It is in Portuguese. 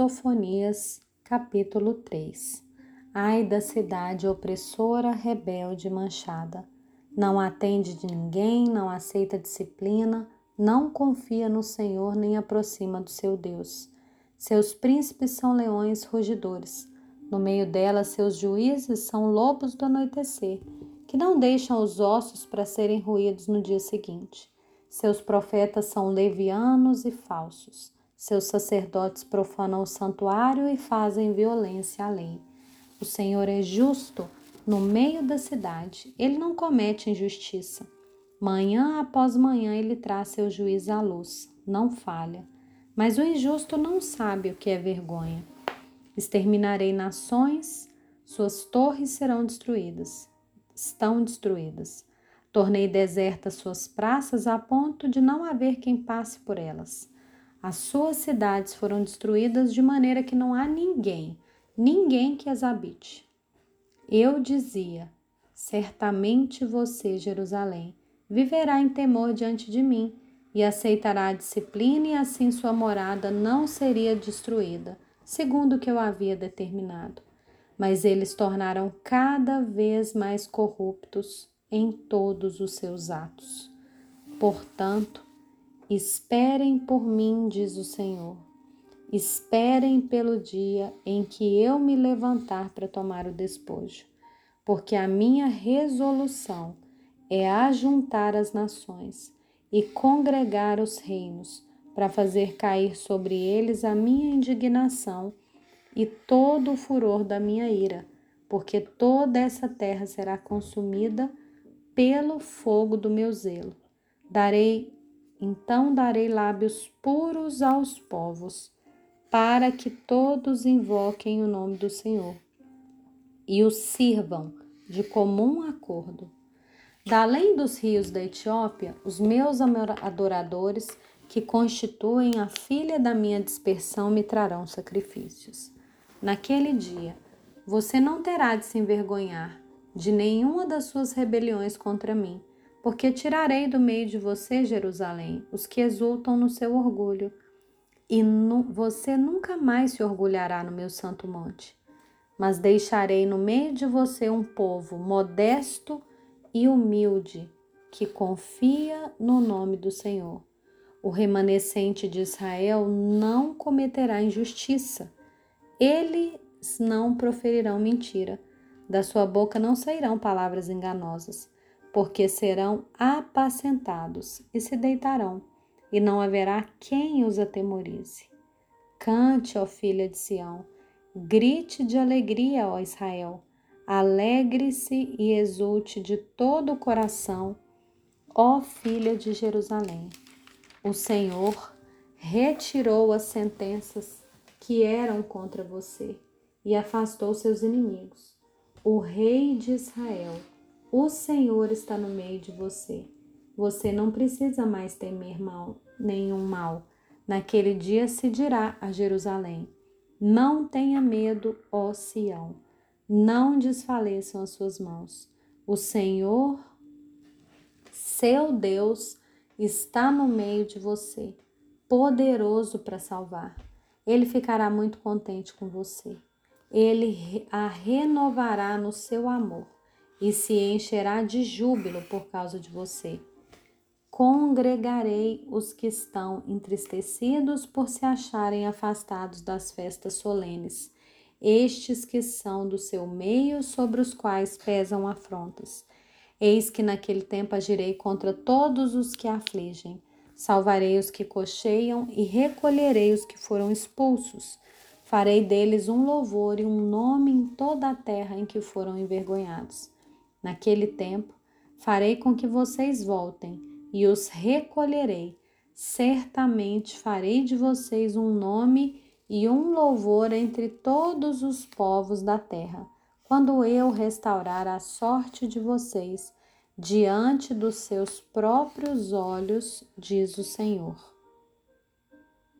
Sofonias, capítulo 3 Ai da cidade opressora, rebelde manchada. Não atende de ninguém, não aceita disciplina, não confia no Senhor nem aproxima do seu Deus. Seus príncipes são leões rugidores. No meio dela, seus juízes são lobos do anoitecer, que não deixam os ossos para serem ruídos no dia seguinte. Seus profetas são levianos e falsos. Seus sacerdotes profanam o santuário e fazem violência à lei. O Senhor é justo no meio da cidade, ele não comete injustiça. Manhã após manhã ele traz seu juízo à luz, não falha. Mas o injusto não sabe o que é vergonha. Exterminarei nações, suas torres serão destruídas. Estão destruídas. Tornei desertas suas praças a ponto de não haver quem passe por elas. As suas cidades foram destruídas de maneira que não há ninguém, ninguém que as habite. Eu dizia: Certamente você, Jerusalém, viverá em temor diante de mim e aceitará a disciplina, e assim sua morada não seria destruída, segundo o que eu havia determinado. Mas eles tornaram cada vez mais corruptos em todos os seus atos. Portanto, Esperem por mim, diz o Senhor. Esperem pelo dia em que eu me levantar para tomar o despojo, porque a minha resolução é ajuntar as nações e congregar os reinos, para fazer cair sobre eles a minha indignação e todo o furor da minha ira, porque toda essa terra será consumida pelo fogo do meu zelo. Darei então darei lábios puros aos povos, para que todos invoquem o nome do Senhor e o sirvam de comum acordo. Da além dos rios da Etiópia, os meus adoradores, que constituem a filha da minha dispersão, me trarão sacrifícios. Naquele dia, você não terá de se envergonhar de nenhuma das suas rebeliões contra mim porque tirarei do meio de você, Jerusalém, os que exultam no seu orgulho, e nu você nunca mais se orgulhará no meu santo monte. Mas deixarei no meio de você um povo modesto e humilde, que confia no nome do Senhor. O remanescente de Israel não cometerá injustiça. Eles não proferirão mentira. Da sua boca não sairão palavras enganosas porque serão apacentados e se deitarão, e não haverá quem os atemorize. Cante, ó filha de Sião, grite de alegria, ó Israel, alegre-se e exulte de todo o coração, ó filha de Jerusalém. O Senhor retirou as sentenças que eram contra você e afastou seus inimigos. O rei de Israel o Senhor está no meio de você. Você não precisa mais temer mal, nenhum mal. Naquele dia se dirá a Jerusalém: Não tenha medo, ó Sião. Não desfaleçam as suas mãos. O Senhor, seu Deus, está no meio de você, poderoso para salvar. Ele ficará muito contente com você. Ele a renovará no seu amor e se encherá de júbilo por causa de você. Congregarei os que estão entristecidos por se acharem afastados das festas solenes, estes que são do seu meio, sobre os quais pesam afrontas. Eis que naquele tempo agirei contra todos os que afligem. Salvarei os que cocheiam e recolherei os que foram expulsos. Farei deles um louvor e um nome em toda a terra em que foram envergonhados. Naquele tempo, farei com que vocês voltem e os recolherei. Certamente farei de vocês um nome e um louvor entre todos os povos da terra, quando eu restaurar a sorte de vocês diante dos seus próprios olhos, diz o Senhor.